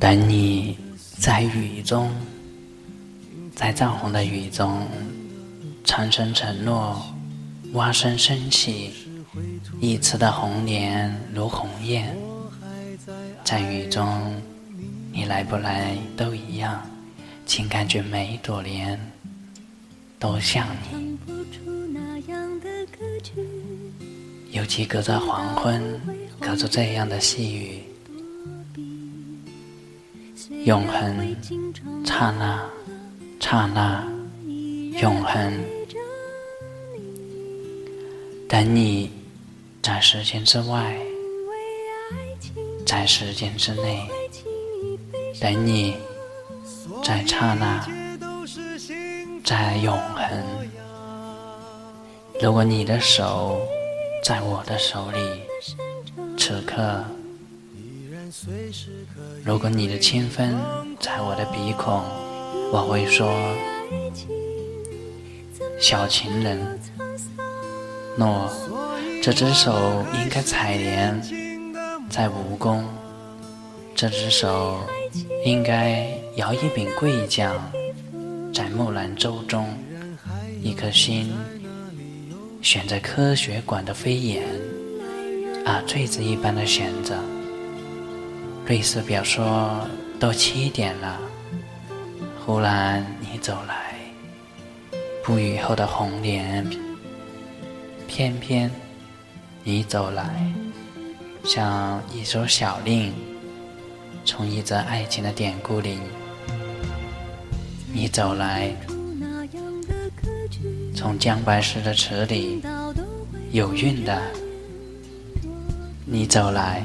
等你在雨中，在藏红的雨中，长声承诺，蛙声升起，一池的红莲如鸿雁。在雨中，你来不来都一样，请感觉每一朵莲都像你。尤其隔着黄昏，隔着这样的细雨。永恒，刹那，刹那，永恒。等你，在时间之外，在时间之内。等你，在刹那，在永恒。如果你的手在我的手里，此刻。如果你的清风在我的鼻孔，我会说：小情人，诺，这只手应该采莲，在蜈蚣；这只手应该摇一柄桂桨，在木兰舟中；一颗心悬在科学馆的飞檐，啊，坠子一般的悬着。瑞士表说：“都七点了。”忽然你走来，不雨后的红莲，偏偏你走来，像一首小令，从一则爱情的典故里，你走来，从姜白石的池里有韵的，你走来。